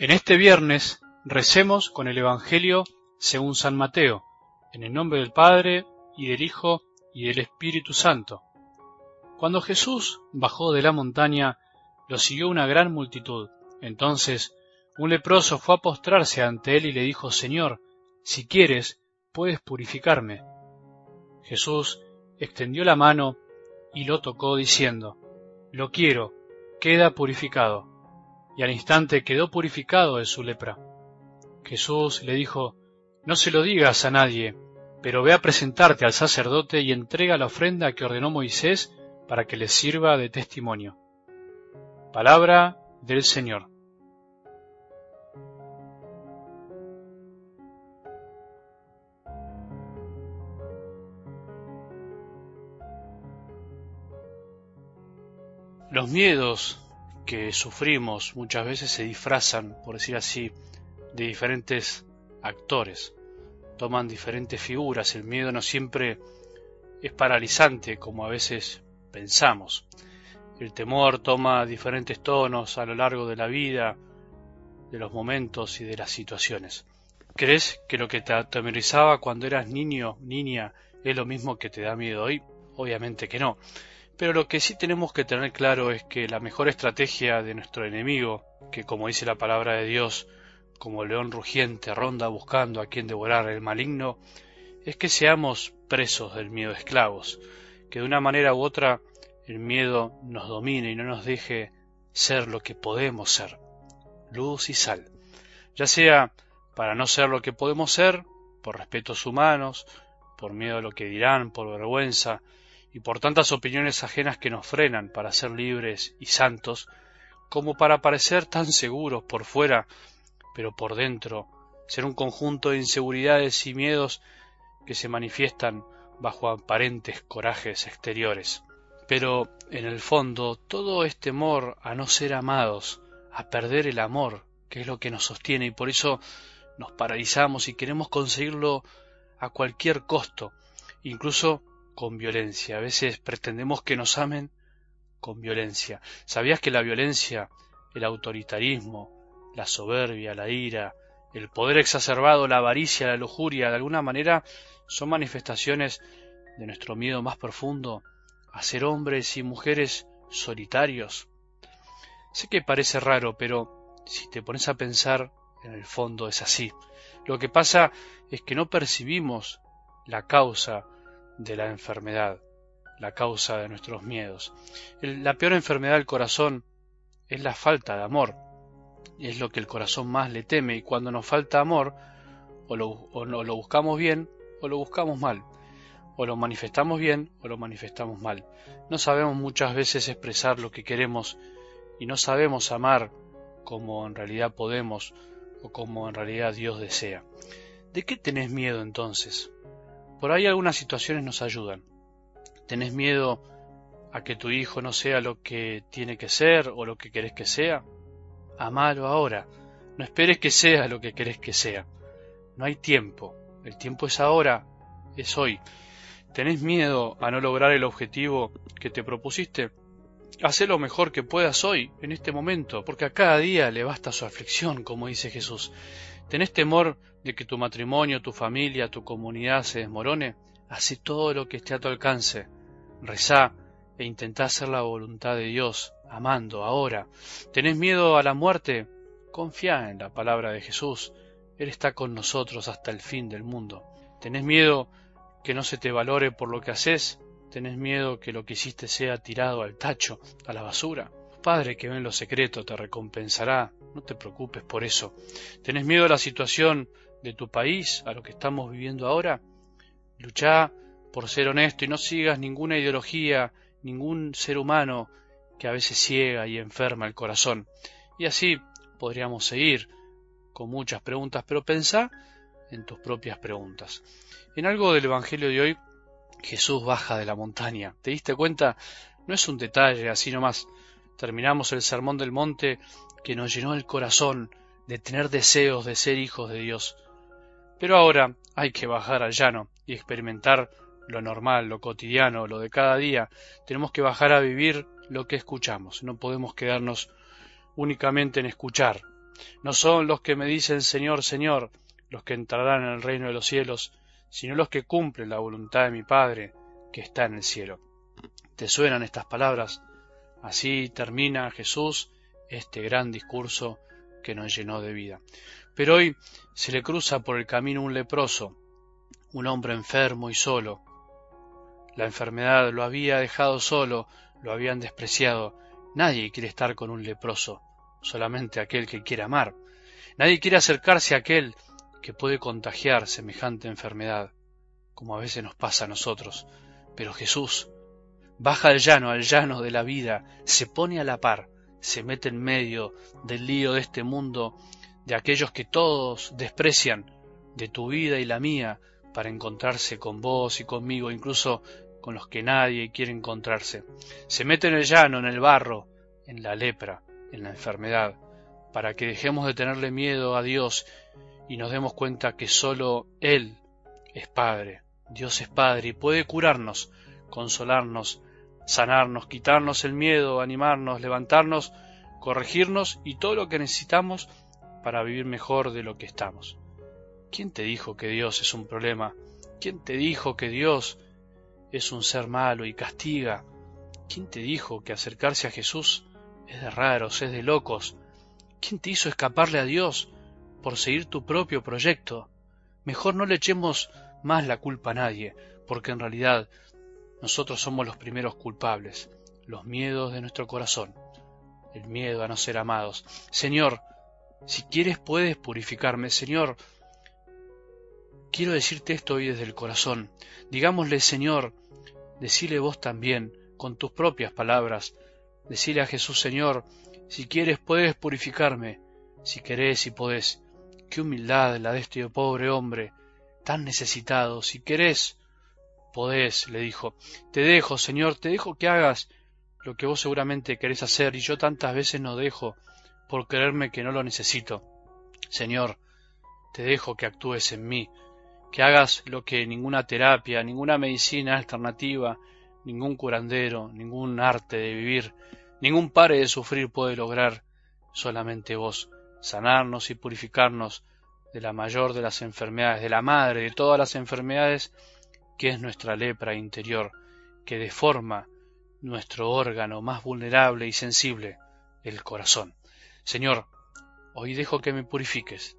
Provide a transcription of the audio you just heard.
En este viernes recemos con el Evangelio según San Mateo, en el nombre del Padre, y del Hijo, y del Espíritu Santo. Cuando Jesús bajó de la montaña, lo siguió una gran multitud. Entonces un leproso fue a postrarse ante él y le dijo, Señor, si quieres, puedes purificarme. Jesús extendió la mano y lo tocó diciendo, Lo quiero, queda purificado y al instante quedó purificado de su lepra. Jesús le dijo, No se lo digas a nadie, pero ve a presentarte al sacerdote y entrega la ofrenda que ordenó Moisés para que les sirva de testimonio. Palabra del Señor. Los miedos que sufrimos muchas veces se disfrazan, por decir así, de diferentes actores. Toman diferentes figuras. El miedo no siempre es paralizante como a veces pensamos. El temor toma diferentes tonos a lo largo de la vida, de los momentos y de las situaciones. ¿Crees que lo que te atemorizaba cuando eras niño, niña, es lo mismo que te da miedo hoy? Obviamente que no. Pero lo que sí tenemos que tener claro es que la mejor estrategia de nuestro enemigo, que como dice la palabra de Dios, como león rugiente ronda buscando a quien devorar el maligno, es que seamos presos del miedo esclavos, que de una manera u otra el miedo nos domine y no nos deje ser lo que podemos ser, luz y sal, ya sea para no ser lo que podemos ser, por respetos humanos, por miedo a lo que dirán, por vergüenza, y por tantas opiniones ajenas que nos frenan para ser libres y santos, como para parecer tan seguros por fuera, pero por dentro ser un conjunto de inseguridades y miedos que se manifiestan bajo aparentes corajes exteriores. Pero en el fondo todo es temor a no ser amados, a perder el amor, que es lo que nos sostiene, y por eso nos paralizamos y queremos conseguirlo a cualquier costo, incluso con violencia. A veces pretendemos que nos amen con violencia. ¿Sabías que la violencia, el autoritarismo, la soberbia, la ira, el poder exacerbado, la avaricia, la lujuria, de alguna manera son manifestaciones de nuestro miedo más profundo a ser hombres y mujeres solitarios? Sé que parece raro, pero si te pones a pensar, en el fondo es así. Lo que pasa es que no percibimos la causa de la enfermedad, la causa de nuestros miedos. la peor enfermedad del corazón es la falta de amor. Es lo que el corazón más le teme y cuando nos falta amor, o lo, o lo buscamos bien o lo buscamos mal. O lo manifestamos bien o lo manifestamos mal. No sabemos muchas veces expresar lo que queremos y no sabemos amar como en realidad podemos o como en realidad Dios desea. ¿De qué tenés miedo entonces? Por ahí algunas situaciones nos ayudan. ¿Tenés miedo a que tu hijo no sea lo que tiene que ser o lo que querés que sea? Amalo ahora. No esperes que sea lo que querés que sea. No hay tiempo. El tiempo es ahora, es hoy. ¿Tenés miedo a no lograr el objetivo que te propusiste? Haz lo mejor que puedas hoy, en este momento, porque a cada día le basta su aflicción, como dice Jesús. ¿Tenés temor de que tu matrimonio, tu familia, tu comunidad se desmorone? Hace todo lo que esté a tu alcance. Rezá e intentá hacer la voluntad de Dios, amando ahora. ¿Tenés miedo a la muerte? Confía en la palabra de Jesús. Él está con nosotros hasta el fin del mundo. ¿Tenés miedo que no se te valore por lo que haces? ¿Tenés miedo que lo que hiciste sea tirado al tacho, a la basura? Padre que ve en lo secreto te recompensará no te preocupes por eso. ¿Tenés miedo a la situación de tu país, a lo que estamos viviendo ahora? Luchá por ser honesto y no sigas ninguna ideología, ningún ser humano que a veces ciega y enferma el corazón. Y así podríamos seguir con muchas preguntas, pero pensá en tus propias preguntas. En algo del Evangelio de hoy, Jesús baja de la montaña. ¿Te diste cuenta? No es un detalle, así nomás. Terminamos el Sermón del Monte que nos llenó el corazón de tener deseos de ser hijos de Dios. Pero ahora hay que bajar al llano y experimentar lo normal, lo cotidiano, lo de cada día. Tenemos que bajar a vivir lo que escuchamos. No podemos quedarnos únicamente en escuchar. No son los que me dicen Señor, Señor, los que entrarán en el reino de los cielos, sino los que cumplen la voluntad de mi Padre que está en el cielo. ¿Te suenan estas palabras? Así termina Jesús este gran discurso que nos llenó de vida. Pero hoy se le cruza por el camino un leproso, un hombre enfermo y solo. La enfermedad lo había dejado solo, lo habían despreciado. Nadie quiere estar con un leproso, solamente aquel que quiere amar. Nadie quiere acercarse a aquel que puede contagiar semejante enfermedad, como a veces nos pasa a nosotros. Pero Jesús baja al llano, al llano de la vida, se pone a la par, se mete en medio del lío de este mundo, de aquellos que todos desprecian, de tu vida y la mía, para encontrarse con vos y conmigo, incluso con los que nadie quiere encontrarse. Se mete en el llano, en el barro, en la lepra, en la enfermedad, para que dejemos de tenerle miedo a Dios y nos demos cuenta que sólo Él es Padre, Dios es Padre y puede curarnos, consolarnos, sanarnos, quitarnos el miedo, animarnos, levantarnos, corregirnos y todo lo que necesitamos para vivir mejor de lo que estamos. ¿Quién te dijo que Dios es un problema? ¿Quién te dijo que Dios es un ser malo y castiga? ¿Quién te dijo que acercarse a Jesús es de raros, es de locos? ¿Quién te hizo escaparle a Dios por seguir tu propio proyecto? Mejor no le echemos más la culpa a nadie, porque en realidad nosotros somos los primeros culpables, los miedos de nuestro corazón, el miedo a no ser amados. Señor, si quieres puedes purificarme. Señor, quiero decirte esto hoy desde el corazón. Digámosle, Señor, decile vos también, con tus propias palabras, decile a Jesús, Señor, si quieres puedes purificarme, si querés y podés. Qué humildad la de este pobre hombre, tan necesitado. Si querés, podés, le dijo. Te dejo, Señor, te dejo que hagas lo que vos seguramente querés hacer, y yo tantas veces no dejo por creerme que no lo necesito. Señor, te dejo que actúes en mí, que hagas lo que ninguna terapia, ninguna medicina alternativa, ningún curandero, ningún arte de vivir, ningún pare de sufrir puede lograr, solamente vos, sanarnos y purificarnos de la mayor de las enfermedades, de la madre de todas las enfermedades, que es nuestra lepra interior, que deforma nuestro órgano más vulnerable y sensible, el corazón. Señor, hoy dejo que me purifiques,